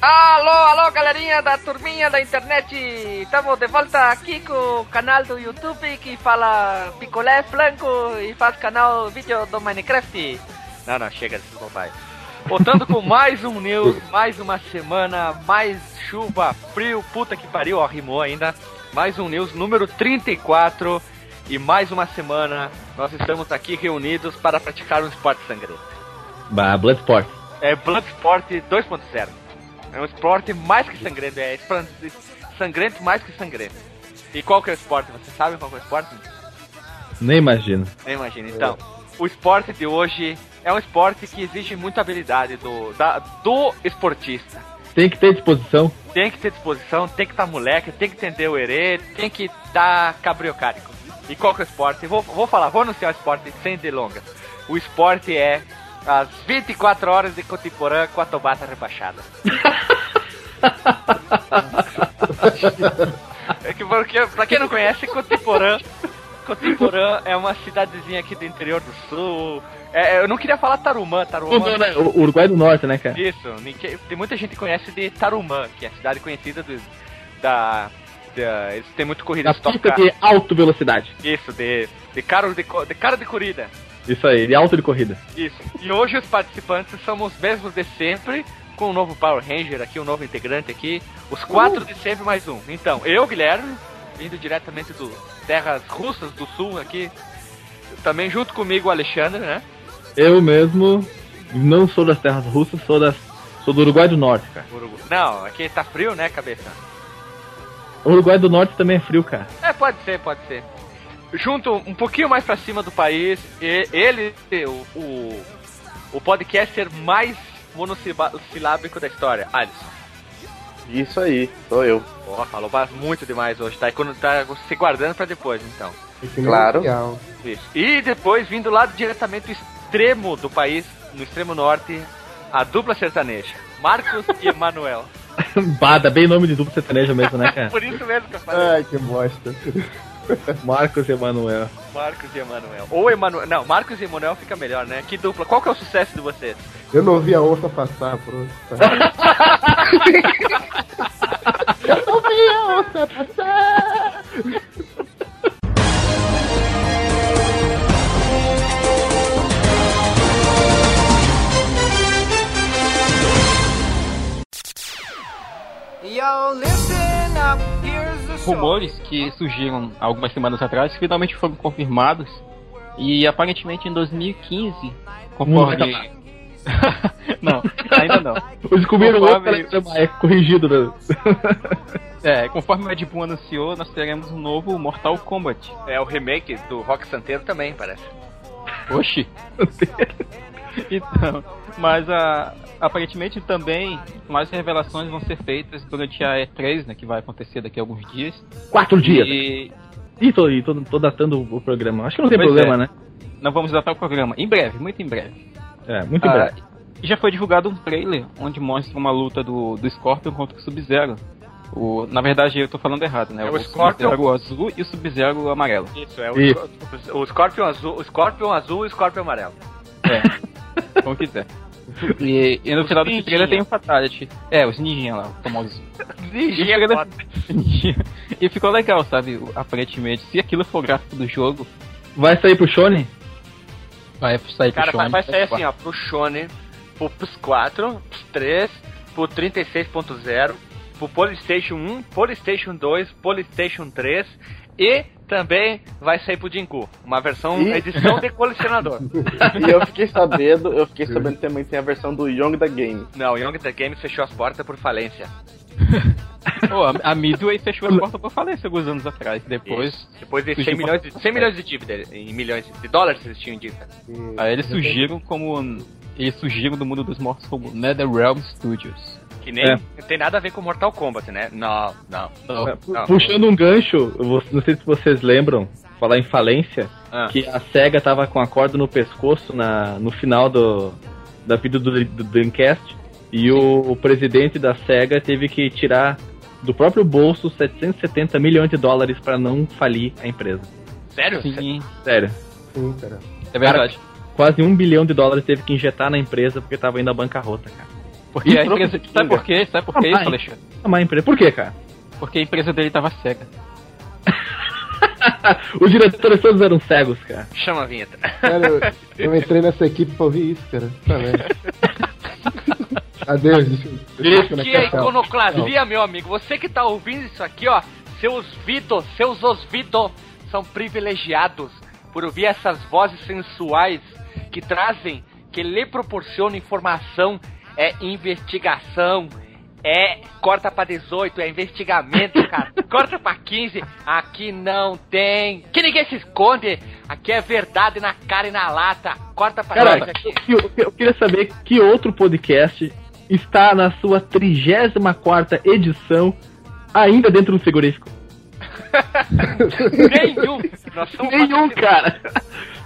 Alô, alô, galerinha da turminha da internet! Estamos de volta aqui com o canal do YouTube que fala picolé flanco e faz canal vídeo do Minecraft. Não, não, chega desse bobagem. Voltando com mais um news, mais uma semana, mais chuva, frio, puta que pariu, ó, rimou ainda. Mais um news número 34 e mais uma semana nós estamos aqui reunidos para praticar um esporte sangrento. Bah, Bloodsport. É Bloodsport 2.0. É um esporte mais que sangrento, é sangrento mais que sangrento. E qual que é o esporte? Você sabe qual que é o esporte? Nem imagino. Nem imagina. Então, o esporte de hoje é um esporte que exige muita habilidade do, da- do esportista. Tem que ter disposição. Tem que ter disposição, tem que estar moleque, tem que entender o erê, tem que estar cabriocárico. E qual que é o esporte? Vou, vou falar, vou anunciar o esporte sem delongas. O esporte é as 24 horas de Cotiporã com a Tobata rebaixada. É que porque, pra quem não conhece, Cotiporã, Cotiporã é uma cidadezinha aqui do interior do sul. É, eu não queria falar Tarumã, Tarumã. O Uruguai do Norte, né, cara? Isso, ninguém- tem muita gente que conhece de Tarumã, que é a cidade conhecida do, da, da. Eles têm muito corrida de alta velocidade. Isso, de, de, caro de, de cara de corrida. Isso aí, de alta de corrida. Isso. E hoje os participantes são os mesmos de sempre, com um novo Power Ranger aqui, um novo integrante aqui. Os quatro de sempre mais um. Então, eu, Guilherme, vindo diretamente do terras russas do sul aqui. Também junto comigo o Alexandre, né? Eu mesmo não sou das terras russas, sou das. Sou do Uruguai do Norte, cara. Urugu- Não, aqui tá frio, né, cabeça? O Uruguai do Norte também é frio, cara. É, pode ser, pode ser. Junto um pouquinho mais pra cima do país, e- ele, o, o, o podcaster mais monossilábico da história, Alisson. Isso aí, sou eu. Ó, falou ba- muito demais hoje, tá? E quando tá se guardando pra depois, então. Claro. Isso. E depois, vindo lá diretamente do extremo do país, no extremo norte, a dupla sertaneja, Marcos e Emanuel. Bada, bem nome de dupla sertaneja mesmo, né, cara? Por isso mesmo que eu falei. Ai, que bosta. Marcos Emanuel. Marcos e Emanuel. Ou Emanuel. Não, Marcos e Emanuel fica melhor, né? Que dupla. Qual que é o sucesso de vocês? Eu não vi a onça passar, pronto. Eu não vi a onça passar. Rumores que surgiram algumas semanas atrás finalmente foram confirmados. E aparentemente em 2015, conforme. Não, ainda não. Descobriram Conforme- outro telegrama, é corrigido. né? É, conforme o Ed Boon anunciou, nós teremos um novo Mortal Kombat. É o remake do Rock Santeiro também, parece. Oxi! então, mas a, aparentemente também mais revelações vão ser feitas durante a E3, né, que vai acontecer daqui a alguns dias. Quatro dias. E Ih, tô, tô, tô datando o programa. Acho que não tem Pois problema, é. né? não vamos datar o programa. Em breve, muito em breve. É, muito em Ah, breve. e já foi divulgado um trailer onde mostra uma luta do, do Scorpion contra o Sub-Zero. O, na verdade, eu tô falando errado, né? É o Scorpion. Sub-Zero azul e o Sub-Zero amarelo. Isso, é o, Isso. o Scorpion azul, o Scorpion azul e o Scorpion amarelo. É, como quiser. E, e no final desse ninjinha. trailer tem um Fatality. É, os ninjinha lá, os famosos. Ninjinha E, e ficou legal, sabe? O- Aparentemente, se aquilo for gráfico do jogo, Vai sair pro Shonen? vai sair pro Cara, vai, Shonen. vai sair assim, ó, pro Shonen, pro PS4, PS3, pro 36.0, pro Polystation 1, Polystation 2, Polystation 3 e também vai sair pro Jinku, uma versão, E- edição de colecionador. E eu fiquei sabendo, eu fiquei sabendo que também tem a versão do Young da Game. Não, o Young the Game fechou as portas por falência. Pô, a, a Midway fechou a porta pra falência alguns anos atrás. Depois, Isso. Depois de surgiu 100 milhões de, 100 milhões de dívida, em milhões de dólares eles tinham dívida. aí eles surgiram como. Eles surgiram do mundo dos mortos como NetherRealm Studios. Que nem É. não tem nada a ver com Mortal Kombat, né? Não, não. não. Puxando um gancho, vou- não sei se vocês lembram, falar em falência, Ah. que a SEGA tava com a corda no pescoço na, no final do, da vida do, do Dreamcast e o, o presidente da SEGA teve que tirar do próprio bolso 770 milhões de dólares para não falir a empresa. Sério? Sim, Sério. Sim, cara. é verdade. Quase um bilhão de dólares teve que injetar na empresa porque tava indo à bancarrota, cara. Porque a empresa. Sabe por quê? Sabe por que isso, Ai. Alexandre? Uma empresa. Por quê, cara? Porque a empresa dele tava cega. Os diretores todos eram cegos, cara. Chama a vinheta. Cara, eu, eu entrei nessa equipe pra ouvir isso, cara. Tá vendo? Adeus, deixa, Isso que é iconoclasia, meu amigo. Você que tá ouvindo isso aqui, ó, seus vidos, seus osvidos são privilegiados por ouvir essas vozes sensuais que trazem, que lhe proporcionam informação, é investigação, é corta pra 18, é investigamento, cara. corta pra 15, aqui não tem. Que ninguém se esconde. Aqui é verdade na cara e na lata. Corta pra Cara, 18 aqui. eu, eu queria saber que outro podcast está na sua 34 edição ainda dentro do frigorífico. Nenhum. Nós Nenhum, cara.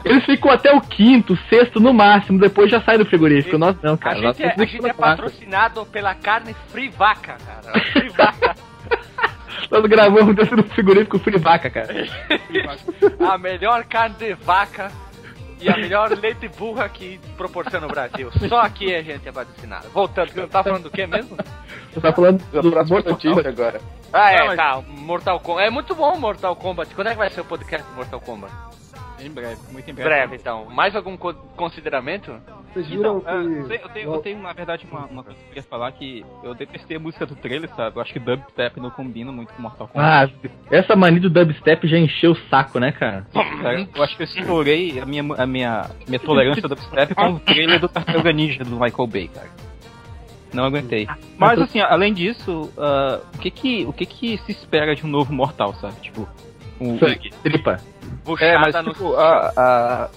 Eles ficam até o quinto, sexto no máximo, depois já sai do frigorífico. Nós não, A cara. Nós gente, é, temos a gente é colocar. patrocinado pela carne Free Vaca, cara. Free Vaca. Nós gravamos dentro do frigorífico Free Vaca, cara. a melhor carne de vaca e a melhor leite burra que proporciona o Brasil. Só aqui a gente é patrocinado. Voltando, você tá falando do que mesmo? Você tá falando A do Mortal notícia Kombat. agora. Ah, é, Não, mas- tá. Mortal Kombat. É muito bom Mortal Kombat. Quando é que vai ser o podcast do Mortal Kombat? Em breve, muito em breve. Breve, então. Mais algum co- consideramento? Vocês viram Então, que. eu, tenho, eu tenho- eu tenho, na verdade, uma, uma coisa que eu queria falar que eu detestei a música do trailer, sabe? Eu acho que dubstep não combina muito com Mortal Kombat. Ah, essa mania do dubstep já encheu o saco, né, cara? Cara, eu acho que eu estourei a minha, a minha, minha tolerância ao dubstep com o trailer do Tartaruga Ninja do Michael Bay, cara. Não aguentei. Mas assim, além disso, ah, o, que que, o que que se espera de um novo Mortal, sabe? Tipo, o, Sangue, tripa. Puxada é, mas no... tipo, a, a-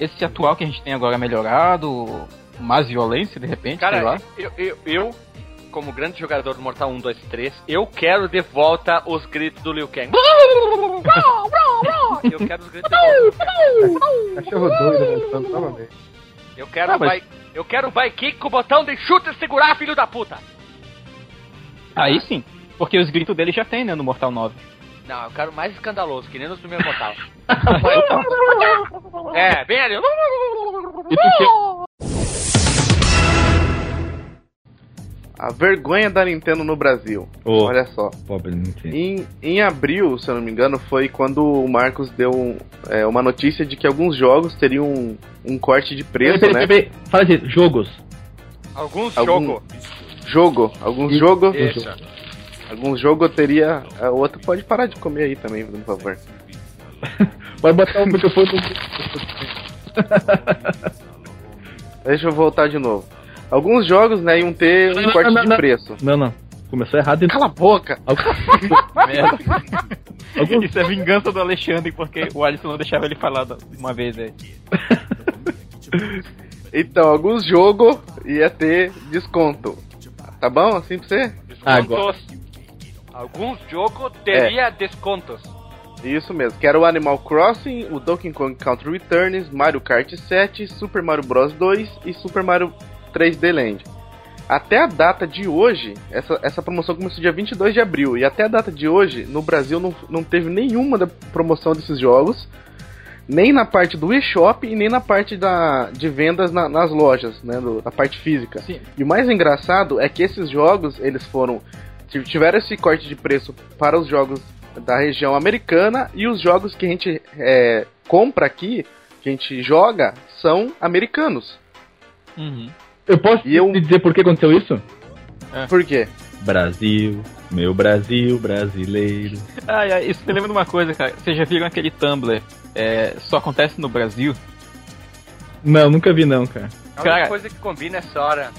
esse atual que a gente tem agora melhorado, mais violência de repente, sei lá. Cara, eu, eu, eu, como grande jogador do Mortal 1, 2 e 3, eu quero de volta os gritos do Liu Kang. eu quero os gritos de volta. Cachorro doido voltando novamente. Eu quero, Ah, mas- vai, eu quero vai kick com o botão de chute e segurar, filho da puta. Aí sim, porque os gritos dele já tem, né, no Mortal 9. Não, eu quero mais escandaloso, que nem nos primeiros Mortal. é, bem ali. A vergonha da Nintendo no Brasil. Ô, Olha só. pobre Nintendo. Em, em abril, se eu não me engano, foi quando o Marcos deu um- é, uma notícia de que alguns jogos teriam um, um corte de preço, Peraí, né? peraí, peraí. Fala de jogos. Alguns Algum- jogos. Jogo, alguns jogos, Isso. Alguns jogos teria. A outra pode parar de comer aí também, por favor. Pode botar o microfone no... Deixa eu voltar de novo. Alguns jogos, né, iam ter um Não, corte não, de não. preço. Não, não. Começou errado. Cala a boca! Merda. Alguns- Isso é vingança do Alexandre, porque o Alisson não deixava ele falar uma vez aí. Então, alguns jogos ia ter desconto. Tá bom assim pra você? Agora. Alguns jogos teria descontos. Isso mesmo, que era o Animal Crossing, o Donkey Kong Country Returns, Mario Kart 7, Super Mario Bros 2 e Super Mario 3D Land. Até a data de hoje, essa, essa promoção começou dia 22 de abril, e até a data de hoje, no Brasil não, não teve nenhuma da promoção desses jogos, nem na parte do eShop e nem na parte da, de vendas na- nas lojas, né, do- da parte física. Sim. E o mais engraçado é que esses jogos, eles foram tiveram esse corte de preço para os jogos da região americana e os jogos que a gente é, compra aqui, que a gente joga, são americanos. Uhum. Eu posso E eu- te dizer por que aconteceu isso? Por quê? Brasil, meu Brasil brasileiro. Ah, é, isso me lembra de uma coisa, cara. Vocês já viram aquele Tumblr? É, só acontece no Brasil? Não, nunca vi não, cara. A Cara- única coisa que combina essa hora.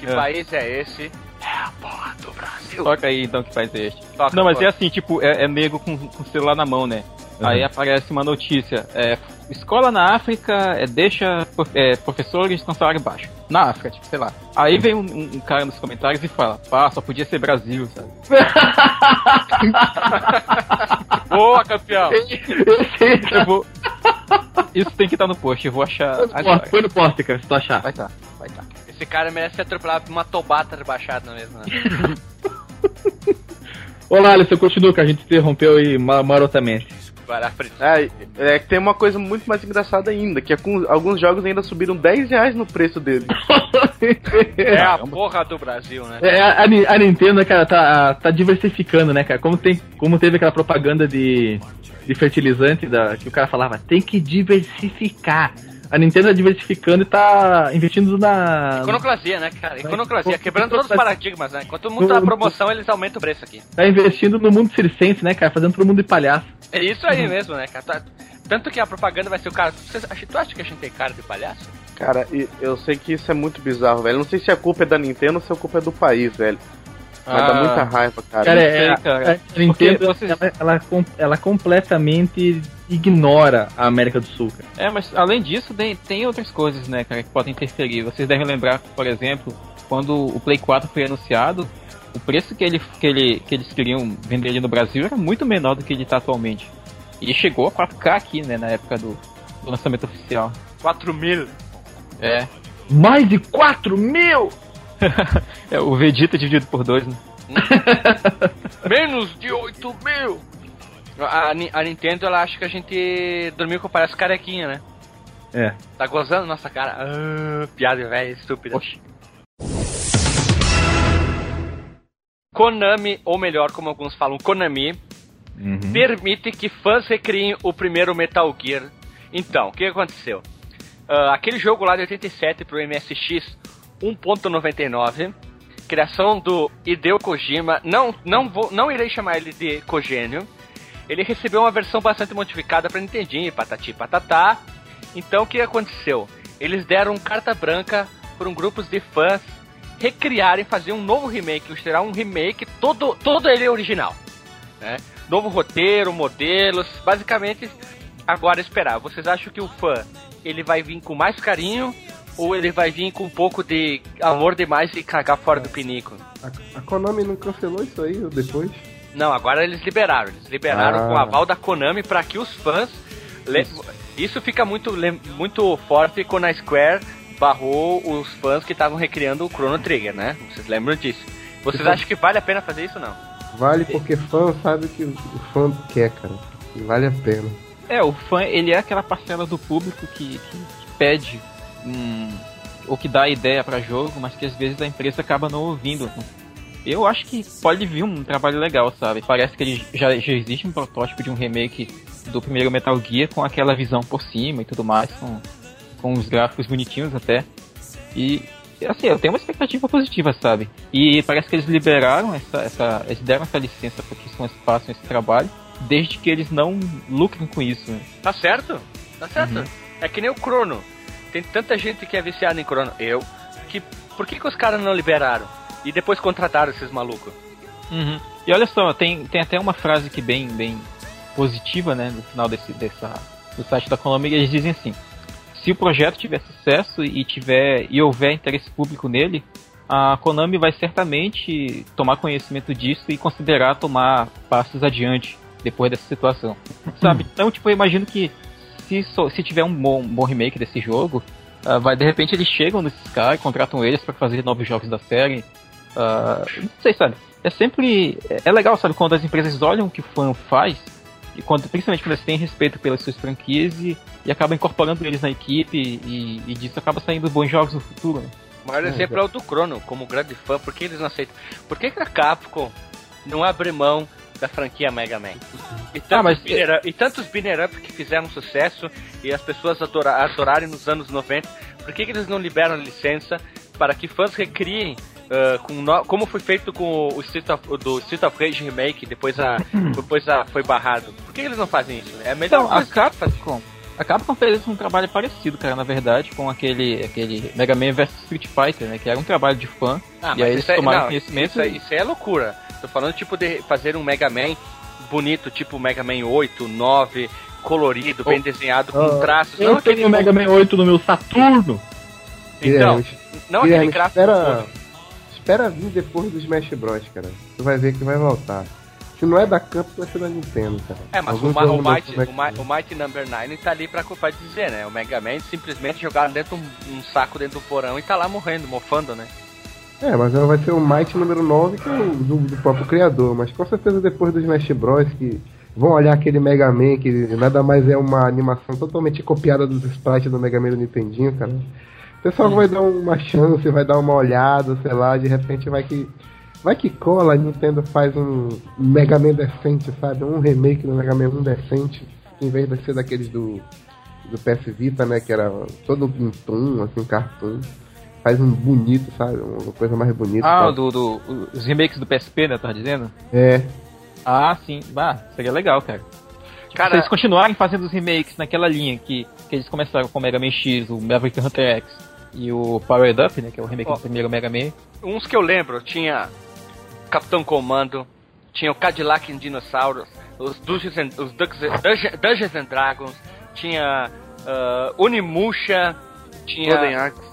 Que É. país é esse? É a porra do Brasil. Toca aí então que faz este. Toca, Não, mas pô. é assim, tipo, é, é nego com, com o celular na mão, né? Aí aparece uma notícia. É, escola na África é, deixa é, professores com salário baixo. Na África, tipo, sei lá. Aí vem um, um- um cara nos comentários e fala, pá, só podia ser Brasil, sabe? Boa, campeão! Eu vou. Isso tem que estar no post, eu vou achar agora. Põe no poste, cara, se tu achar. Vai tá, vai tá. Esse cara merece ser atropelado por uma tobata rebaixada mesmo, né? Olá, Alisson, continua que a gente interrompeu aí ma- marotamente. Vai lá, Fritz. É, é que tem uma coisa muito mais engraçada ainda, que é com, alguns jogos ainda subiram 10 reais no preço deles. É a porra do Brasil, né? É, a, a Nintendo, cara, tá, tá diversificando, né, cara? Como, tem, como teve aquela propaganda de, de fertilizante da, que o cara falava, tem que diversificar. A Nintendo tá diversificando e tá investindo na. Iconoclasia, né, cara? Iconoclasia, quebrando todos os paradigmas, né? Enquanto o mundo tá na promoção, eles aumentam o preço aqui. Tá investindo no mundo circense, né, cara? Fazendo todo mundo de palhaço. É isso aí mesmo, né, cara? Tá- Tanto que a propaganda vai ser o cara. Você, acha- tu acha que a gente tem cara de palhaço? Cara, e eu sei que isso é muito bizarro, velho. Não sei se a culpa é da Nintendo ou se a culpa é do país, velho. Mas dá Ah. muita raiva, cara. Cara, sei, é, cara. a Nintendo, vocês- ela, ela, ela completamente ignora a América do Sul, cara. É, mas além disso, tem, tem outras coisas, né, cara, que podem interferir. Vocês devem lembrar, por exemplo, quando o Play 4 foi anunciado, o preço que, ele, que, ele, que eles queriam vender ele no Brasil era muito menor do que ele está atualmente. E chegou a 4K aqui, né, na época do, do lançamento oficial. 4 mil. É. Mais de 4 mil! é o Vegeta dividido por dois, né? Menos de 8 mil! A, a Ni- a Nintendo, ela acha que a gente dormiu com parece carequinha, né? É. Tá gozando nossa cara. Ah, piada velha, estúpida. Oxi. Konami, ou melhor, como alguns falam, Konami, Uhum. permite que fãs recriem o primeiro Metal Gear. Então, o que aconteceu? Ah, aquele jogo lá de 87 pro MSX 1.99, criação do Hideo Kojima, não, não, vou, não irei chamar ele de Cogênio, ele recebeu uma versão bastante modificada para Nintendinho, patati patatá. Então o que aconteceu? Eles deram carta branca para um grupo de fãs recriarem, fazer um novo remake, será um remake todo, todo ele original, né? Novo roteiro, modelos, basicamente agora esperar. Vocês acham que o fã ele vai vir com mais carinho ou ele vai vir com um pouco de amor demais e cagar fora do pinico? A, a Konami não cancelou isso aí ou depois? Não, agora eles liberaram. Eles liberaram Ah. com o aval da Konami para que os fãs. le- Isso fica muito, muito forte quando a Square barrou os fãs que estavam recriando o Chrono Trigger, né? Vocês lembram disso? Vocês Então- acham que vale a pena fazer isso ou não? Vale porque fã sabe o que o fã quer, cara. E Vale a pena. É, o fã, ele é aquela parcela do público que, que, que pede hum, ou que dá ideia pra jogo, mas que às vezes a empresa acaba não ouvindo. Eu acho que pode vir um trabalho legal, sabe? Parece que ele já, já existe um protótipo de um remake do primeiro Metal Gear com aquela visão por cima e tudo mais, com, com os gráficos bonitinhos até. E assim, eu tenho uma expectativa positiva, sabe? E parece que eles liberaram essa, essa eles deram essa licença para que fãs façam esse trabalho, desde que eles não lucrem com isso. Né? Tá certo? Tá certo. É que nem o Chrono. Tem tanta gente que é viciada em Chrono. Eu. Que, por que, que os caras não liberaram? E depois contrataram esses malucos? Uhum. E olha só, tem, tem até uma frase que bem, bem positiva, né, no final desse, dessa, do site da Konami, eles dizem assim, se o projeto tiver sucesso e tiver e houver interesse público nele, a Konami vai certamente tomar conhecimento disso e considerar tomar passos adiante depois dessa situação. Sabe? Então, tipo, eu imagino que se, se tiver um bom, um bom remake desse jogo, ah, vai de repente eles chegam nesses caras, contratam eles para fazer novos jogos da série. Ah, não sei, sabe? É sempre. É é legal, sabe, quando as empresas olham o que o fã faz, e quando, principalmente quando eles têm respeito pelas suas franquias e, e acabam incorporando eles na equipe, e, e disso acaba saindo bons jogos no futuro. Né? O maior exemplo é o do Chrono, como grande fã. Por que eles não aceitam? Por que, que a Capcom não abre mão da franquia Mega Man? E tantos, Ah, mas- beater up- e tantos up que fizeram sucesso e as pessoas adora, adorarem nos anos 90, por que, que eles não liberam licença para que fãs recriem ah, com no- como foi feito com o Street of, do Street of Rage Remake, depois, a, depois a, foi barrado? Por que, eles não fazem isso? É melhor Então, a. Capcom, a Capcom fez um trabalho parecido, cara, na verdade, com aquele, aquele Mega Man vs Street Fighter, né? Que era um trabalho de fã. Ah, e aí mas eles isso, é, tomaram não, conhecimento. isso, aí- isso aí é loucura. Tô falando tipo de fazer um Mega Man bonito, tipo Mega Man 8, 9, colorido, bem desenhado, com Ah, traços. Eu não tenho o Mega Man 8 no meu Saturno. Então, Guilherme, não Guilherme, aquele gráfico. espera, espera vir depois do Smash Bros, cara. Tu vai ver que vai voltar. Se não é da Capcom, vai ser da Nintendo, cara. É, mas o, Alguns o, Might, desse o, o Mighty Number 9 tá ali pra, pra dizer, né? O Mega Man simplesmente jogaram dentro de um, um saco dentro do porão e tá lá morrendo, mofando, né? É, mas ela vai ser o Might número 9, que é o do, do próprio criador. Mas com certeza depois do Smash Bros, que vão olhar aquele Mega Man que nada mais é uma animação totalmente copiada dos sprites do Mega Man do Nintendinho, cara. O pessoal vai dar uma chance, vai dar uma olhada, sei lá, de repente vai que. Vai que cola, a Nintendo faz um Mega Man decente, sabe? Um remake do Mega Man 1 decente, em vez de ser daqueles do, do PS Vita, né? Que era todo tom, assim, cartoon. Faz um bonito, sabe? Uma coisa mais bonita. Ah, do, do, os remakes do PSP, né? Tá dizendo? É. Ah, sim. Bah, seria legal, cara. Cara- se eles continuarem fazendo os remakes naquela linha que, que eles começaram com o Mega Man X, o Maverick Hunter X e o Powered Up, né? Que é o remake Ó. do primeiro Mega Man. Uns que eu lembro, tinha Capitão Comando, tinha o Cadillac and Dinosaurs, os Dungeons and, os Dungeons, and Dragons, tinha ah, Onimusha, tinha... Golden Axe.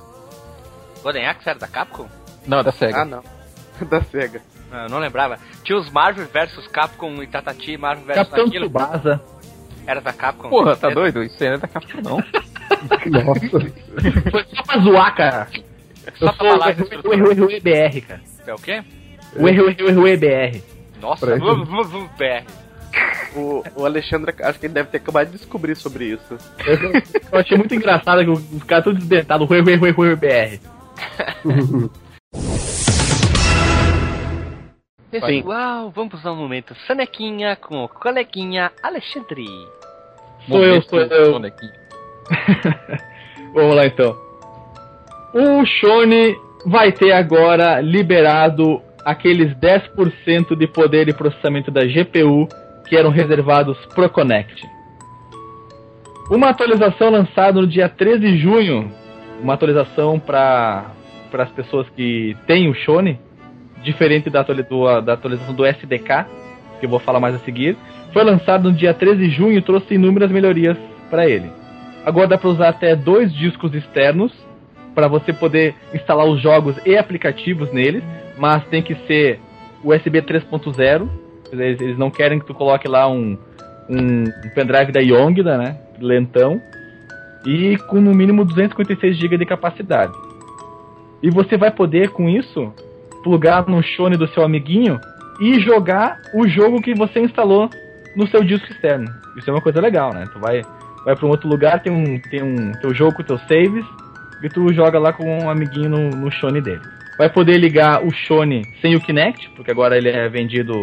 Golden Axe era da Capcom? Não, da SEGA. Ah, não. da SEGA. Ah, eu não lembrava. Tinha os Marvel vs Capcom e Tatati, Marvel vs Capitão aquilo. Tsubasa. Era da Capcom. Porra, tá Era- doido? Isso aí não é da Capcom, não. Nossa. Foi só pra zoar, cara. Só Eu pra sou falar o isso. RUEBR, cara. É o quê? O RUEBR. Nossa, Pra vu- vu- vu- BR. O, o Alexandre, acho que ele deve ter acabado de descobrir sobre isso. Eu achei muito engraçado que os caras todos desdentados. RUEBR. Pessoal, vamos ao momento Sanequinha com o coleguinha Alexandre. Sou eu, sou eu. Vamos lá então. O Shone vai ter agora liberado aqueles 10% de poder e processamento da GPU que eram reservados pro Connect. Uma atualização lançada no dia 13 de junho, uma atualização para as pessoas que têm o Shone, diferente da, do- da atualização do SDK, que eu vou falar mais a seguir, foi lançado no dia 13 de junho e trouxe inúmeras melhorias para ele. Agora dá para usar até dois discos externos para você poder instalar os jogos e aplicativos neles, mas tem que ser USB 3.0. Eles, eles não querem que tu coloque lá um, um pendrive da Yongda, né? Lentão. E com no mínimo 256 GB de capacidade. E você vai poder, com isso, plugar no Shone do seu amiguinho e jogar o jogo que você instalou no seu disco externo. Isso é uma coisa legal, né? Tu vai, vai para um outro lugar, tem um, tem um teu jogo com teus saves e tu joga lá com um amiguinho no, no Shone dele. Vai poder ligar o Shone sem o Kinect, porque agora ele é vendido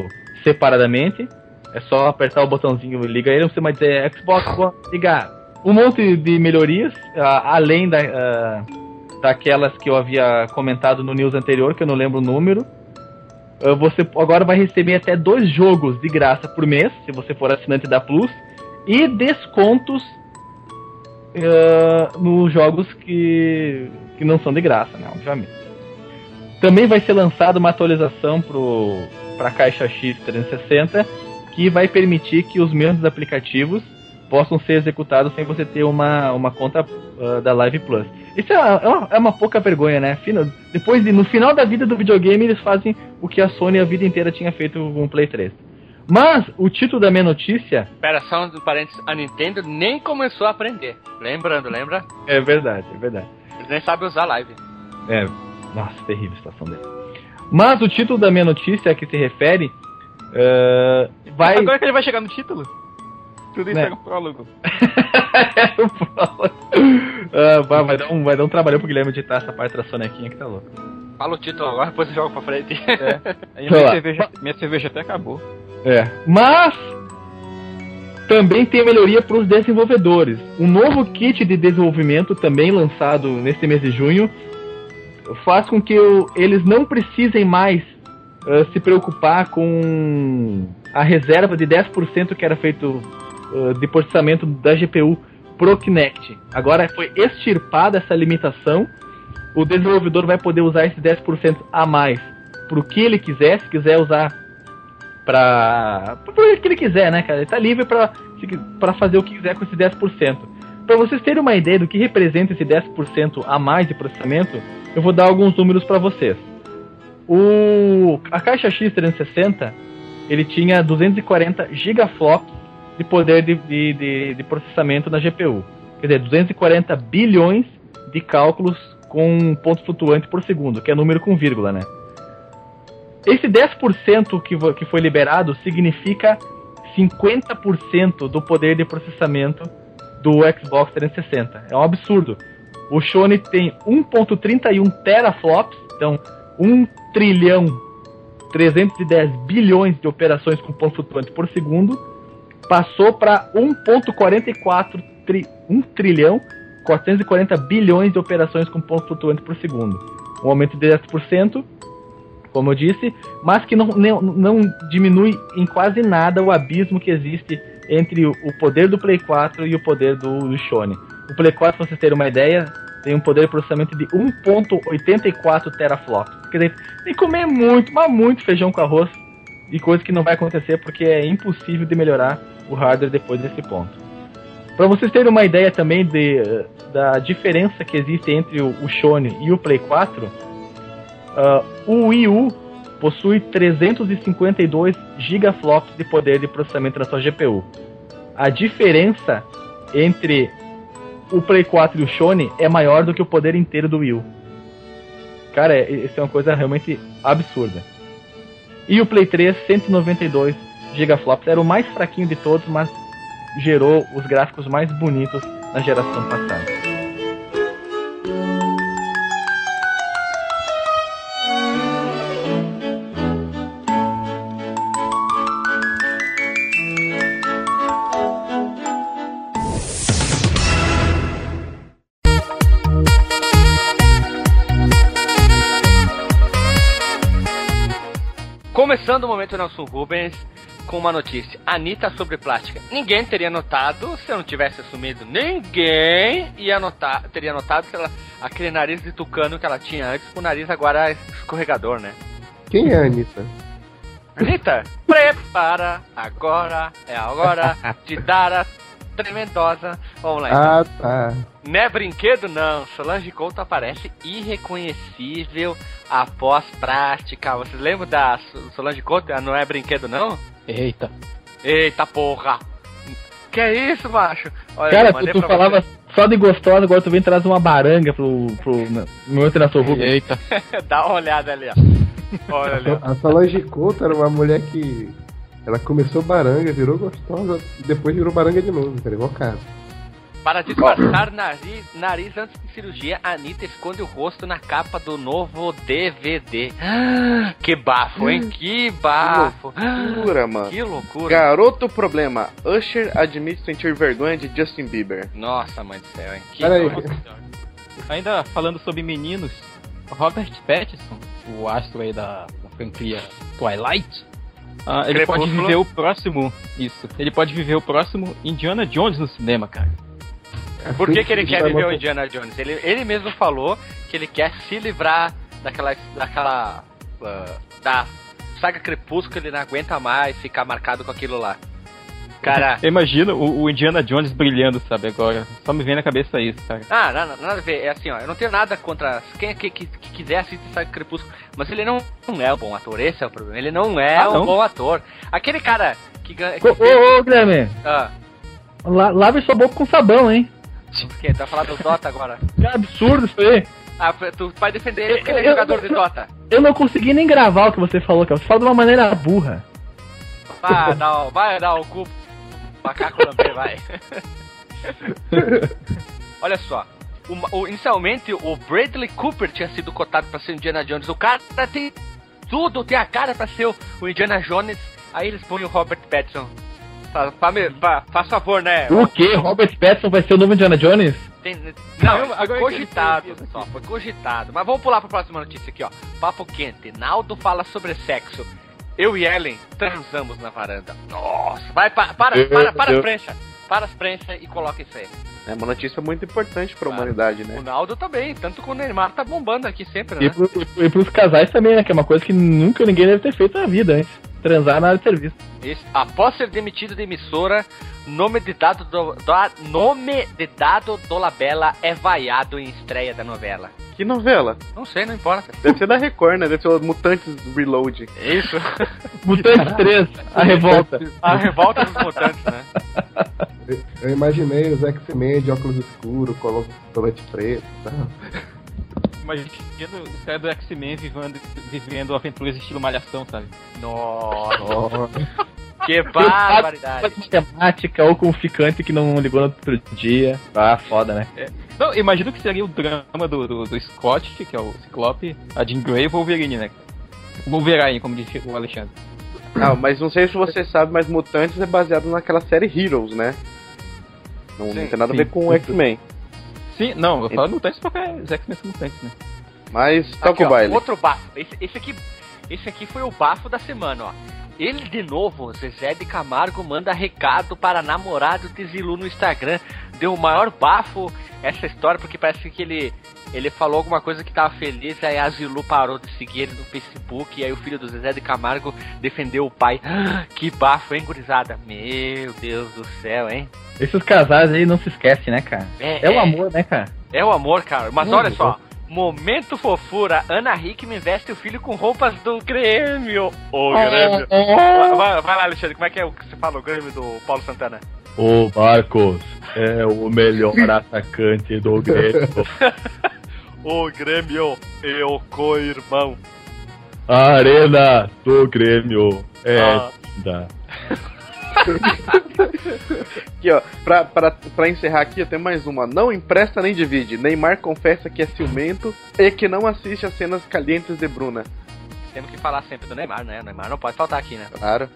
separadamente. É só apertar o botãozinho e liga ele, você vai dizer Xbox One, ligar. Um monte de melhorias, além da, daquelas que eu havia comentado no news anterior, que eu não lembro o número. Ah, Você agora vai receber até dois jogos de graça por mês, se você for assinante da Plus, e descontos ah, nos jogos que, que não são de graça, né? Obviamente. Também vai ser lançada uma atualização para a caixa X 360 que vai permitir que os mesmos aplicativos possam ser executados sem você ter uma, uma conta ah, da Live Plus. Isso é, é uma, é uma pouca vergonha, né? Fina- Depois de, no final da vida do videogame, eles fazem o que a Sony a vida inteira tinha feito com o Play 3. Mas o título da minha notícia Pera, só um parênteses, a Nintendo nem começou a aprender. Lembrando, lembra? é verdade, é verdade. Eles nem sabem usar live. É, nossa, terrível a situação dele. Mas o título da minha notícia a que se refere ah, vai. Agora que ele vai chegar no título. Tudo isso Né. era um prólogo. É o prólogo. Ah, vai, vai dar um, vai dar um trabalhão pro Guilherme editar essa parte da sonequinha que tá louco. Fala o título agora, depois eu jogo pra frente. Aí Vai minha cerveja, minha cerveja até acabou. É. Mas também tem melhoria para os desenvolvedores. Um novo kit de desenvolvimento, também lançado nesse mês de junho, faz com que o- eles não precisem mais ah, se preocupar com a reserva de 10% que era feito ah, de processamento da GPU pro Kinect. Agora foi extirpada essa limitação. O desenvolvedor vai poder usar esses 10% a mais pro que ele quiser, se quiser usar pra. pro que ele quiser, né, cara? Ele tá livre pra fazer o que quiser com esse 10%. Pra vocês terem uma ideia do que representa esse 10% a mais de processamento, eu vou dar alguns números pra vocês. O, a caixa X360 ele tinha 240 gigaflops de poder de, de, de, de processamento na GPU. Quer dizer, 240 bilhões de cálculos com ponto flutuante por segundo, que é número com vírgula, né? Esse 10% que, que foi liberado significa 50% do poder de processamento do Xbox 360. É um absurdo. O Shone tem 1.31 teraflops, então 1 trilhão 310 bilhões de operações com ponto flutuante por segundo, passou para 1.44 tri, 1 trilhão 440 bilhões de operações com ponto flutuante por segundo. Um aumento de 10%, como eu disse, mas que não, não, não diminui em quase nada o abismo que existe entre o poder do Play 4 e o poder do, do Shone. O Play 4, pra vocês terem uma ideia, tem um poder de processamento de 1.84 teraflops. Quer dizer, tem que comer muito, mas muito feijão com arroz e coisa que não vai acontecer porque é impossível de melhorar o hardware depois desse ponto. Para vocês terem uma ideia também de, da diferença que existe entre o, Shone e o Play 4, uh, o Wii U possui 352 gigaflops de poder de processamento na sua GPU. A diferença entre o Play 4 e o Shone é maior do que o poder inteiro do Wii U. Cara, é, isso é uma coisa realmente absurda. E o Play 3, 192 gigaflops, era o mais fraquinho de todos, mas gerou os gráficos mais bonitos na geração passada. Começando o momento Nelson Rubens com uma notícia. Anitta sobre plástica. Ninguém teria notado se eu não tivesse assumido. Ninguém ia notar, teria notado que ela, aquele nariz de tucano que ela tinha antes, o nariz agora é escorregador, né? Quem é a Anitta? Anitta, prepara, agora é a hora de dar a tremendosa. Vamos lá. Então. Ah, tá. Não é brinquedo, não. Solange Couto aparece irreconhecível após prática. Vocês lembram da Solange Couto? Não é brinquedo, não? Eita. Eita porra! Que é isso, macho? Olha, Cara, tu, tu falava só de gostosa, agora tu vem trazer uma baranga pro, pro no meu treinador Rubens. Eita. você. Dá uma olhada ali, ó. Olha ali, ó. A Solange Couto era uma mulher que. Ela começou baranga, virou gostosa, e depois virou baranga de novo, cara, igual cara. Para disfarçar nariz, nariz antes de cirurgia, a Anitta esconde o rosto na capa do novo DVD. Que bafo, hein? Que bafo. Loucura, mano. Que loucura. Garoto problema. Usher admite sentir vergonha de Justin Bieber. Nossa, mãe do céu, hein? Que Pera aí. Ainda falando sobre meninos, Robert Pattinson, o astro aí da, da franquia Twilight, ah, ele pode Crepúsculo. viver o próximo. Isso. Ele pode viver o próximo Indiana Jones no cinema, cara. Por que, que ele quer viver o Indiana Jones? Ele, ele mesmo falou que ele quer se livrar daquela. daquela. ah, da saga Crepúsculo, ele não aguenta mais ficar marcado com aquilo lá. Cara. Eu imagino o, o Indiana Jones brilhando, sabe, agora. Só me vem na cabeça isso, cara. Ah, nada, nada a ver. É assim, ó. Eu não tenho nada contra quem que, que, que quiser assistir Saga Crepúsculo. Mas ele não, não é um bom ator. Esse é o problema. Ele não é Ah, um não? bom ator. Aquele cara que ganha. Ô, ô, ô, Guilherme, Ah, la, lave sua boca com sabão, hein? Por quê? Tá falando do Dota agora? Que absurdo isso aí. Ah, tu vai defender ele porque ele é Eu- eu- jogador de Dota. Eu não consegui nem gravar o que você falou, cara. Você fala de uma maneira burra. Vai dar, o- vai dar o cu. Macaco também, vai. Olha só. O- o- inicialmente, o Bradley Cooper tinha sido cotado pra ser o Indiana Jones. O cara tem tudo, tem a cara pra ser o, o Indiana Jones. Aí eles põem o Robert Pattinson. Fa- fa- fa- Faz favor, né? O quê? Robert Pattinson vai ser o novo Indiana Jones? Tem- não, Agora- que cogitado, isso pessoal. Foi cogitado. Mas vamos pular pra próxima notícia aqui, ó. Papo quente. Naldo fala sobre sexo. Eu e Ellen transamos na varanda. Nossa, vai, pa- para, Eu- para, para eu- as pranchas. Para as pranchas e coloca isso aí. É uma notícia muito importante pra Claro. humanidade, O né? Naldo também, tanto que o Neymar tá bombando aqui sempre, E, né? pro, e pros casais também, né? Que é uma coisa que nunca ninguém deve ter feito na vida antes. Transar na área de serviço. Esse- após ser demitido da emissora, nome de dado do, do- nome de dado do Labella é vaiado em estreia da novela. Que novela? Não sei, não importa. Deve ser da Record, né? Deve ser o Mutantes Reload. Isso. Mutantes 3, a revolta. A revolta dos mutantes, né? Eu imaginei os X-Men de óculos escuros, colocando colete preto e tal. Imagina os caras do X-Men vivendo, vivendo aventuras estilo malhação, sabe? Nossa. Que barbaridade. com matemática ou com o ficante que não ligou no outro dia. Ah, foda, né? Não, imagino que seria o drama do, do, do Scott, que é o Ciclope, a Jean Grey e o Wolverine, né? Wolverine, como disse o Alexandre. Ah, mas não sei se você sabe, mas Mutantes é baseado naquela série Heroes, né? Não, não Sim, tem nada a sim. ver com o X-Men. Sim, não, eu falo mutantes porque é X-Men são mutantes, né? Mas Aqui, toca o ó, baile. Outro bafo. Esse, esse aqui, esse aqui foi o bafo da semana, ó. Ele de novo, Zezé de Camargo, manda recado para namorado de Zilu no Instagram. Deu o maior bafo essa história, porque parece que ele, ele falou alguma coisa que tava feliz, aí a Zilu parou de seguir ele no Facebook, e aí o filho do Zezé de Camargo defendeu o pai. Ah, que bafo, hein, gurizada? Meu Deus do céu, hein? Esses casais aí não se esquece, né, cara? É o amor, né, cara? É o amor, cara. Mas olha só. Momento fofura. Ana Hickman veste o filho com roupas do Grêmio. Ô, Grêmio. Vai, vai- vai lá, Alexandre. Como é que é o que você fala, o Grêmio do Paulo Santana? O Marcos é o melhor atacante do Grêmio. Ô, Grêmio, eu co-irmão. A arena do Grêmio é Ah. linda. Aqui, ó, pra, pra, pra encerrar aqui, eu tenho mais uma. Não empresta nem divide. Neymar confessa que é ciumento e que não assiste as cenas calientes de Bruna. Temos que falar sempre do Neymar, né? O Neymar não pode faltar aqui, né? Claro.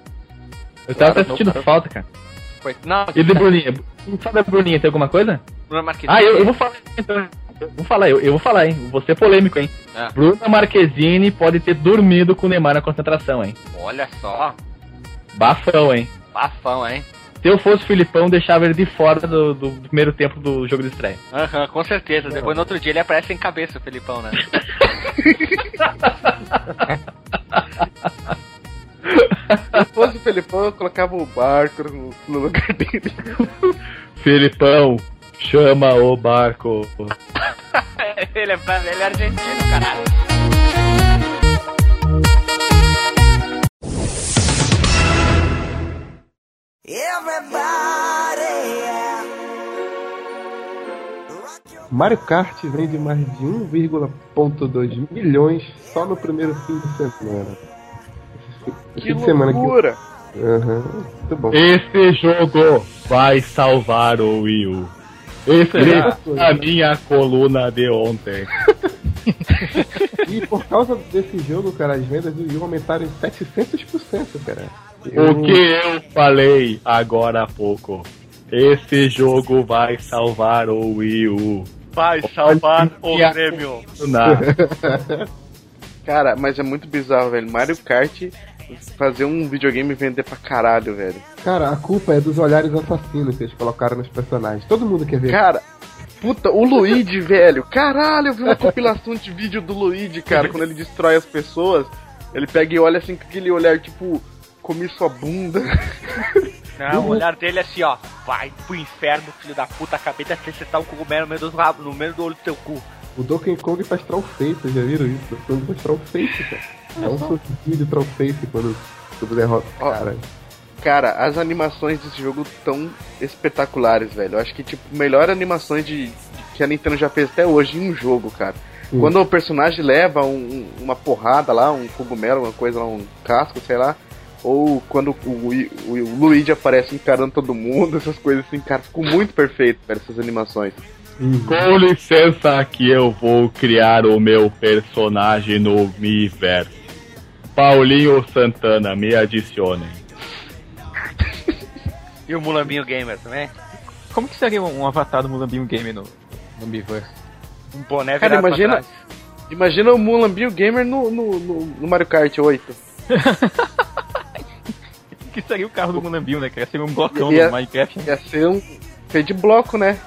Eu tava Claro, sentindo não, falta, cara. Foi- Não, E de Bruninha? Fala da Bruninha, tem alguma coisa? Bruna Marquezine. Ah, eu, eu vou falar então. Eu vou falar, eu, eu vou falar, hein? Vou ser polêmico, hein? Ah. Bruna Marquezine pode ter dormido com o Neymar na concentração, hein? Olha só. Bafão, hein? Bafão, hein? Se eu fosse o Filipão, deixava ele de fora do, do primeiro tempo do jogo de estreia. Aham, com certeza. Depois no outro dia ele aparece em cabeça, o Felipão, né? Se fosse o Felipão, eu colocava o barco no, no lugar dele. Filipão, chama o barco. ele, é, ele é argentino, caralho. Mario Kart vende mais de 1,2 milhões só no primeiro fim de semana. Que fim de semana que. loucura! Aham, muito bom. Esse jogo vai salvar o Wii Escreva a minha coluna de ontem. E por causa desse jogo, cara, as vendas do Wii U aumentaram em 700%, cara. O que eu falei agora há pouco. Esse jogo vai salvar o Wii U. Vai salvar o Grêmio. Cara, mas é muito bizarro, velho. Mario Kart fazer um videogame vender pra caralho, velho. Cara, a culpa é dos olhares assassinos que eles colocaram nos personagens. Todo mundo quer ver. Cara, puta, o Luigi, velho. Caralho, eu vi uma compilação de vídeo do Luigi, cara, quando ele destrói as pessoas. Ele pega e olha assim com aquele olhar, tipo, comi sua bunda. Não, o olhar dele é assim, ó. Vai pro inferno, filho da puta. Acabei de acertar um cogumelo no meio do rabo, no meio do olho do teu cu. O Donkey Kong faz Trollface, já viram isso? O Donkey Kong faz Trollface, cara. É um sorrisinho de Trollface quando, quando derrota o Ó. cara. As animações desse jogo tão espetaculares, velho. Eu acho que, tipo, melhor animações de, de- que a Nintendo já fez até hoje em um jogo, cara. Sim. Quando o personagem leva um- um- uma porrada lá, um cogumelo, uma coisa lá, um casco, sei lá. Ou quando o, o- o Luigi aparece encarando todo mundo, essas coisas assim, cara, ficou muito perfeito, velho, essas animações. Com licença que eu vou criar o meu personagem no Miiverse. Paulinho Santana, me adicionem. E o Mulambinho Gamer também? Como que seria um avatar do Mulambinho Game no, no Miiverse? Um boné Cara, imagina- trás. Imagina o Mulambinho Gamer no, no, no- no Mario Kart 8. Que seria o carro do Mulambinho, né? Que seria um blocão Ia- do Minecraft, né? Ia ser um feito de bloco, né?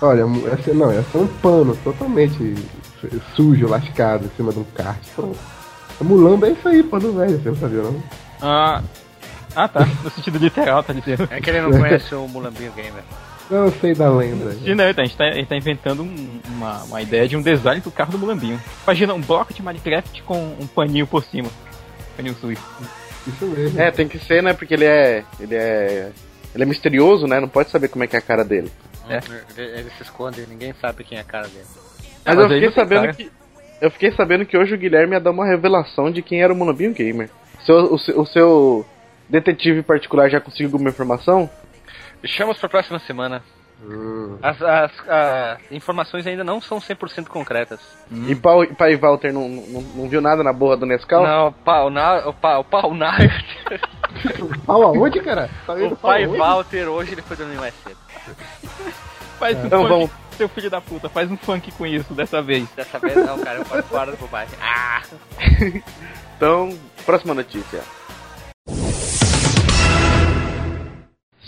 Olha, ia ser, não, ia ser um pano totalmente sujo, lascado em cima de um kart. A Mulamba é isso aí, pano velho, você não sabia não? Ah, ah, tá. No sentido literal, tá dizendo. É que ele não conhece o Mulambinho Gamer. Não, eu sei da lenda. E não, então, a gente tá, a gente tá inventando um- uma, uma ideia de um design do carro do Mulambinho. Imagina um bloco de Minecraft com um paninho por cima. Paninho sujo. Isso mesmo. É, tem que ser, né? Porque ele é. Ele é. Ele é misterioso, né? Não pode saber como é que é a cara dele. É. Ele, ele se esconde, ninguém sabe quem é a cara dele. Mas, mas eu fiquei sabendo cara. que. Eu fiquei sabendo que hoje o Guilherme ia dar uma revelação de quem era o Monobinho Gamer. Seu, o, seu- o seu. Detetive particular já conseguiu alguma informação? Deixamos pra próxima semana. As, as, as informações ainda não são 100% concretas. E Pau, Pai Walter não, não, não viu nada na borra do Nescau? Não, o pau, na, o pau, o pau na, Pau aonde, cara? Tá o pai aonde? Walter hoje ele foi dormir mais cedo. Faz um Então funk, vamos. seu filho da puta, faz um funk com isso dessa vez. Dessa vez não, cara, eu fora do bobagem. Ah! Então, próxima notícia.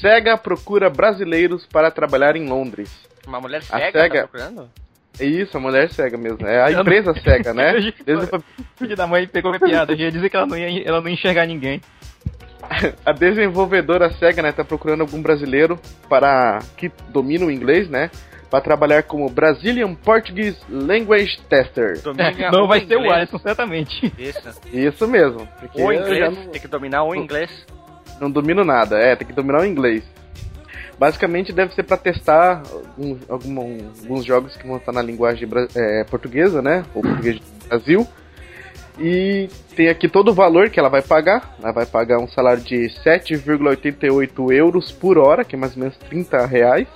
SEGA procura brasileiros para trabalhar em Londres. Uma mulher A cega cega- tá procurando? É isso, a mulher SEGA mesmo. É a empresa SEGA, né? Desde- O filho da mãe pegou minha piada, eu ia dizer que ela não ia, ela não ia enxergar ninguém. a desenvolvedora SEGA, né, tá procurando algum brasileiro para que domina o inglês, né? Para trabalhar como Brazilian Portuguese Language Tester. É, não vai ser o inglês. Alisson, certamente. Isso. Isso mesmo. Porque O eu inglês, não- tem que dominar o inglês. Não domino nada, é, tem que dominar o inglês. Basicamente deve ser para testar alguns, alguns jogos que vão estar na linguagem é, portuguesa, né? Ou português do Brasil. E tem aqui todo o valor que ela vai pagar. Ela vai pagar um salário de 7,88 euros por hora, que é mais ou menos 30 reais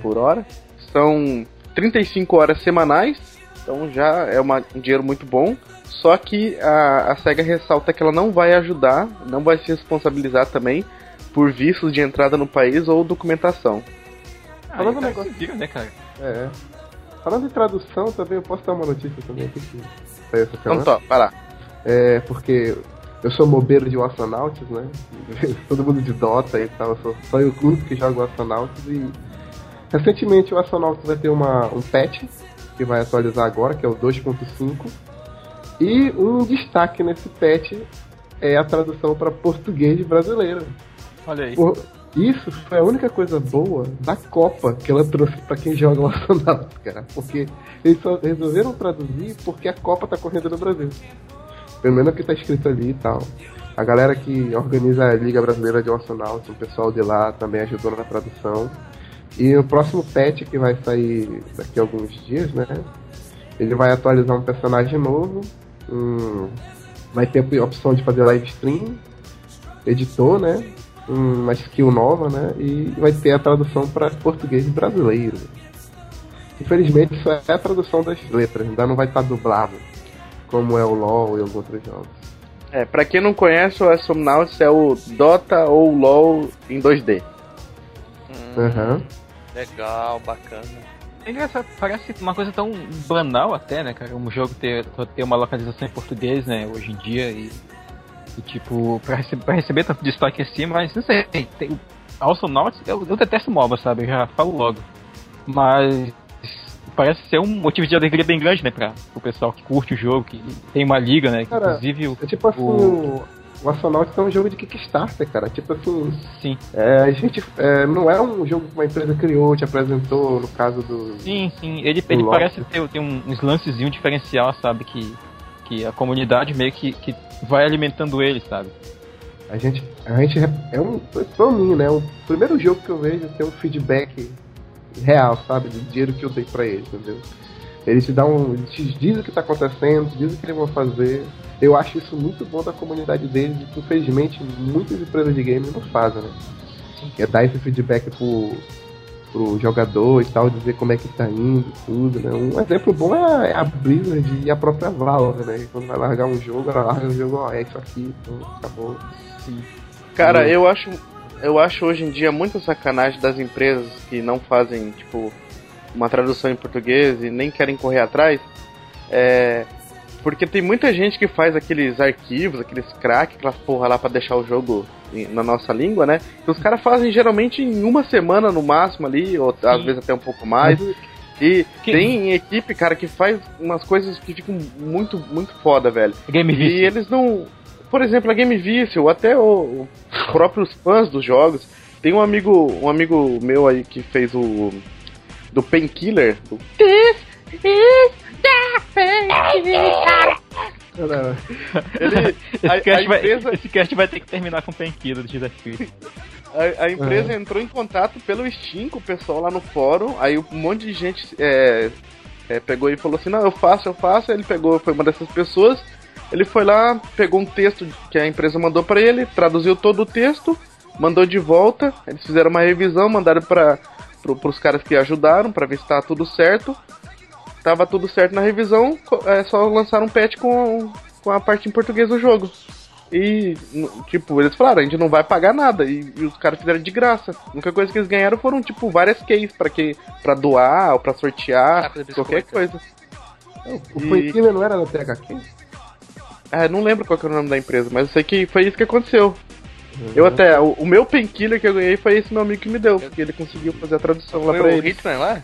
por hora. São 35 horas semanais, então já é uma- um dinheiro muito bom. Só que a, a SEGA ressalta que ela não vai ajudar, não vai se responsabilizar também por vistos de entrada no país ou documentação. Falando Aí, um cara, negócio- vira, né, cara? É. Falando em tradução também, eu posso dar uma notícia também aqui essa Então tá, vai lá. É, porque eu sou mobeiro de Wassonauts, né? Todo mundo de Dota e tal, eu sou só eu único que jogo Wassonauts e recentemente o Wassonauts vai ter uma, um patch que vai atualizar agora, que é o 2.5. E um destaque nesse patch é a tradução para português brasileiro. Olha aí. Por- Isso foi a única coisa boa da Copa que ela trouxe pra quem joga o Nacional, cara. Porque eles só resolveram traduzir porque a Copa tá correndo no Brasil. Pelo menos o que tá escrito ali e tal. A galera que organiza a Liga Brasileira de Nacional, o pessoal de lá também ajudou na tradução. E o próximo patch que vai sair daqui a alguns dias, né? Ele vai atualizar um personagem novo. um- vai ter a opção de fazer live stream, editor, né? uma skill nova, né? E vai ter a tradução para português brasileiro. Infelizmente, isso é a tradução das letras, ainda não vai estar dublado, como é o LoL e alguns outros jogos. É, pra quem não conhece, o Somnauts é o Dota ou LoL em 2D. Hum, Aham. Legal, bacana. É engraçado, parece uma coisa tão banal até, né, cara? Um jogo ter, ter uma localização em português, né, hoje em dia e, e, tipo, pra, rece pra receber tanto destaque assim, mas não sei, tem, tem Astronauts, eu, eu detesto MOBA, sabe? Eu já falo logo. Mas parece ser um motivo de alegria bem grande, né, pra, pro pessoal que curte o jogo, que tem uma liga, né? Que, Cara, inclusive o. É tipo assim, o- o, Astronauts é um jogo de Kickstarter, cara. Tipo assim, Sim, é, a gente é, não é um jogo que uma empresa criou, te apresentou, no caso do. sim, sim. Ele, ele parece ter, ter um, uns lancezinho diferencial, sabe? Que, que a comunidade meio que, que vai alimentando ele, sabe? A gente, a gente é um, pra mim, né? O primeiro jogo que eu vejo ter um feedback real, sabe? Do dinheiro que eu dei pra eles, entendeu? Eles te dão, eles te dizem o que tá acontecendo, dizem o que eles vão fazer. Eu acho isso muito bom da comunidade deles, e que infelizmente muitas empresas de games não fazem, né? É dar esse feedback pro, pro jogador e tal, dizer como é que tá indo, tudo, né? Um exemplo bom é a Blizzard e a própria Valve, né? Quando vai largar um jogo, ela larga o jogo, ó, é isso aqui, então acabou. Cara, Hum. eu acho eu acho hoje em dia muito sacanagem das empresas que não fazem, tipo, uma tradução em português e nem querem correr atrás. É, porque tem muita gente que faz aqueles arquivos, aqueles crack, aquelas porra lá pra deixar o jogo na nossa língua, né? Que os caras fazem geralmente em uma semana no máximo ali, ou às Sim. vezes até um pouco mais. E Que- tem equipe, cara, que faz umas coisas que ficam muito, muito foda, velho. Game E Vista. eles não. Por exemplo, a Game Vista, ou até o- os próprios fãs dos jogos. Tem um amigo, um amigo meu aí que fez o. Do Painkiller. Do... Ele, Esse, a, cast a vai, empresa, esse cast vai ter que terminar com Painkiller do desafio. a, a empresa entrou em contato pelo Steam com o pessoal lá no fórum. Aí um monte de gente é, é, pegou e falou assim: Não, eu faço, eu faço. Aí ele pegou, foi uma dessas pessoas. Ele foi lá, pegou um texto que a empresa mandou pra ele, traduziu todo o texto, mandou de volta. Eles fizeram uma revisão, mandaram para pro, pros caras que ajudaram pra ver se tá tudo certo. Tava tudo certo na revisão, é só lançaram um patch com, com a parte em português do jogo. E, tipo, eles falaram, a gente não vai pagar nada. E, e os caras fizeram de graça. A única coisa que eles ganharam foram, tipo, várias keys pra, que, pra doar ou pra sortear, de qualquer coisa. O E- Painkiller não era da THQ? É, não lembro qual que era o nome da empresa, mas eu sei que foi isso que aconteceu. Eu até, o, o meu painkiller que eu ganhei foi esse meu amigo que me deu, porque ele conseguiu fazer a tradução lá Foi pra o ele. Hitman lá?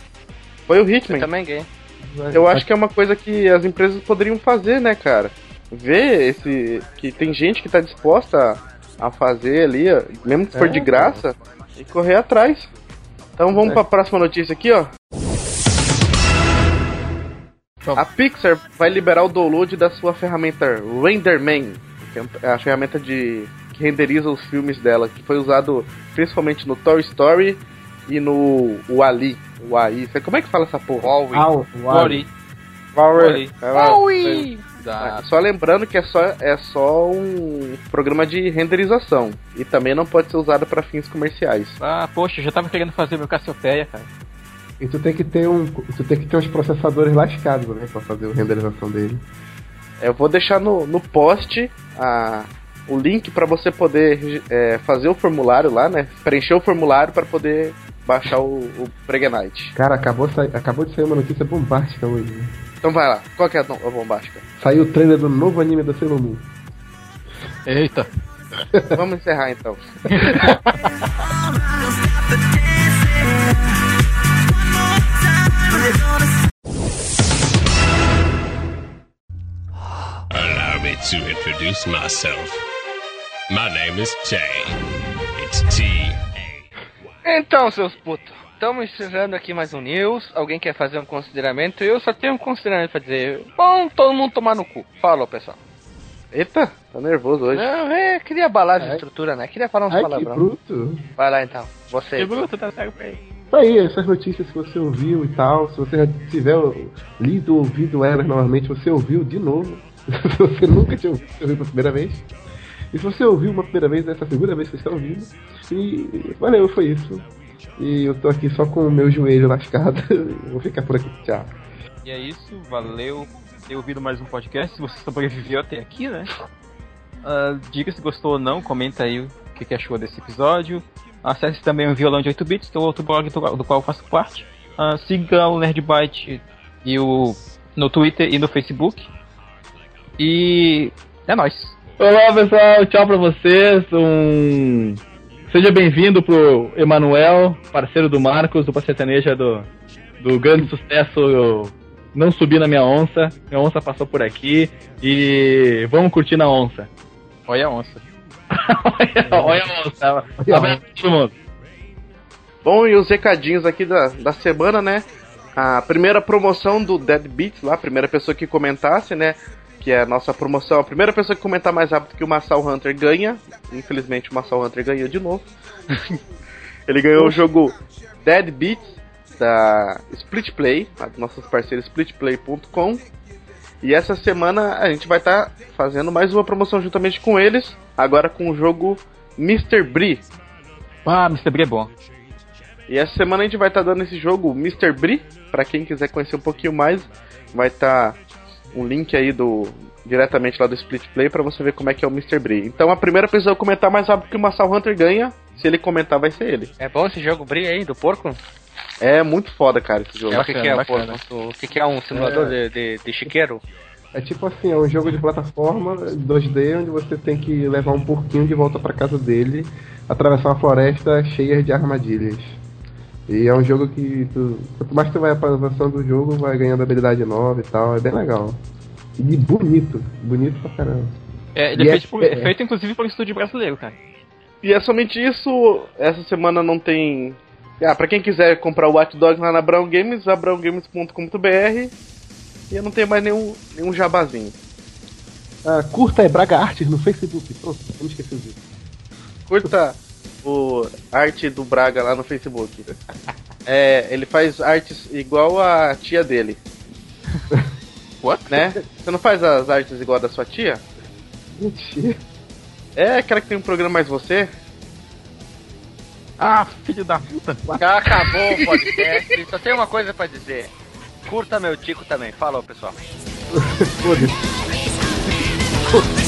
Foi o Eu Hitman. também ganhei. Eu acho que é uma coisa que as empresas poderiam fazer, né, cara? Ver esse. que tem gente que tá disposta a, a fazer ali, ó, mesmo que for É, de graça, e correr atrás. Então vamos É. pra próxima notícia aqui, ó. A Pixar vai liberar o download da sua ferramenta RenderMan, que é a ferramenta de que renderiza os filmes dela, que foi usado principalmente no Toy Story e no Wally, o AI. Como é que fala essa porra? Huawei. O. Huawei. Ah, Só lembrando que é só, é só um programa de renderização e também não pode ser usado para fins comerciais. Ah, poxa, eu já tava querendo fazer meu Cassiopeia, cara. E tu tem que ter um. Tu tem que ter uns processadores lascados, né? Pra fazer a renderização dele. Eu vou deixar no, no post a, o link para você poder é, fazer o formulário lá, né? Preencher o formulário para poder baixar o, o Pregnite. Cara, acabou, sa- acabou de sair uma notícia bombástica hoje. né? Então vai lá, qual que é a bombástica? Saiu o trailer do novo anime da Sailor Moon. Eita. Vamos encerrar então. Allow me to introduce myself. My name is Jay. It's T. Então, seus putos, estamos encerrando aqui mais um news. Alguém quer fazer um consideramento? Eu só tenho um consideramento pra dizer. Bom, todo mundo tomar no cu. Falou, pessoal. Eita, tá nervoso hoje. Não, é, queria abalar a estrutura, né? Queria falar uns Ai, que bruto. Vai lá então, você. Que bruto, tá certo aí. Isso aí, essas notícias que você ouviu e tal. Se você já tiver lido ou ouvido elas novamente, você ouviu de novo. se você nunca tinha ouvido, você ouviu pela primeira vez. E se você ouviu uma primeira vez, essa é a segunda vez que você está ouvindo. E valeu, foi isso. E eu tô aqui só com o meu joelho lascado. Vou ficar por aqui. Tchau. E é isso, valeu por ter ouvido mais um podcast. Se você sobreviveu até aqui, né? Ah, diga se gostou ou não, comenta aí o que, que achou desse episódio. Acesse também o Violão de 8 Bits, que é o outro blog do, qual eu faço parte. Ah, siga o Nerdbyte e o, no Twitter e no Facebook. E é nóis. Olá pessoal, tchau pra vocês. Um... Seja bem-vindo pro Emanuel, parceiro do Marcos, do Sertaneja do, do grande sucesso eu Não Subi na Minha Onça. Minha onça passou por aqui e vamos curtir na onça. Olha a onça. olha, olha a onça. Olha a Abraço pra todo mundo. Bom, e os recadinhos aqui da, da semana, né? A primeira promoção do Dead Beats lá, a primeira pessoa que comentasse, né? Que é a nossa promoção. A primeira pessoa que comentar mais rápido que o Massal Hunter ganha. Infelizmente o Massal Hunter ganhou de novo. Ele ganhou o jogo Dead Beats da Split Play, nossos parceiros splitplay.com. E essa semana a gente vai estar fazendo mais uma promoção juntamente com eles, agora com o jogo Mr. Bree. Ah, Mr. Bree é bom. E essa semana a gente vai estar dando esse jogo Mr. Bree, para quem quiser conhecer um pouquinho mais, vai estar um link aí do diretamente lá do Split Play para você ver como é que é o Mr. Bree. Então a primeira pessoa a comentar mais rápido que o Massal Hunter ganha, se ele comentar vai ser ele. É bom esse jogo Bri aí, do porco? É muito foda, cara, esse jogo. É, o que, que é bacana. porco? O que, que é um simulador de, de, de chiqueiro? É tipo assim, é um jogo de plataforma 2D onde você tem que levar um porquinho de volta pra casa dele, atravessar uma floresta cheia de armadilhas. E é um jogo que tu, quanto mais tu vai avançando do jogo, vai ganhando habilidade nova e tal, é bem legal. E bonito, bonito pra caramba. É, ele E é, é- feito, por- é- feito inclusive por um estúdio brasileiro, cara. E é somente isso, essa semana não tem. Ah, pra quem quiser comprar o Watch Dogs lá na Brown Games, abraãogames.com.br. E eu não tenho mais nenhum, nenhum jabazinho. Ah, curta é Braga Artes no Facebook. Pronto, não esqueci disso. Curta o arte do Braga lá no Facebook. É, ele faz artes igual a tia dele. What? né? Você não faz as artes igual a da sua tia? Mentira. É aquela que tem um programa mais você? Ah, filho da puta. Já acabou o podcast. Só tem uma coisa pra dizer. Curta meu tico também. Falou, pessoal. Foda-se.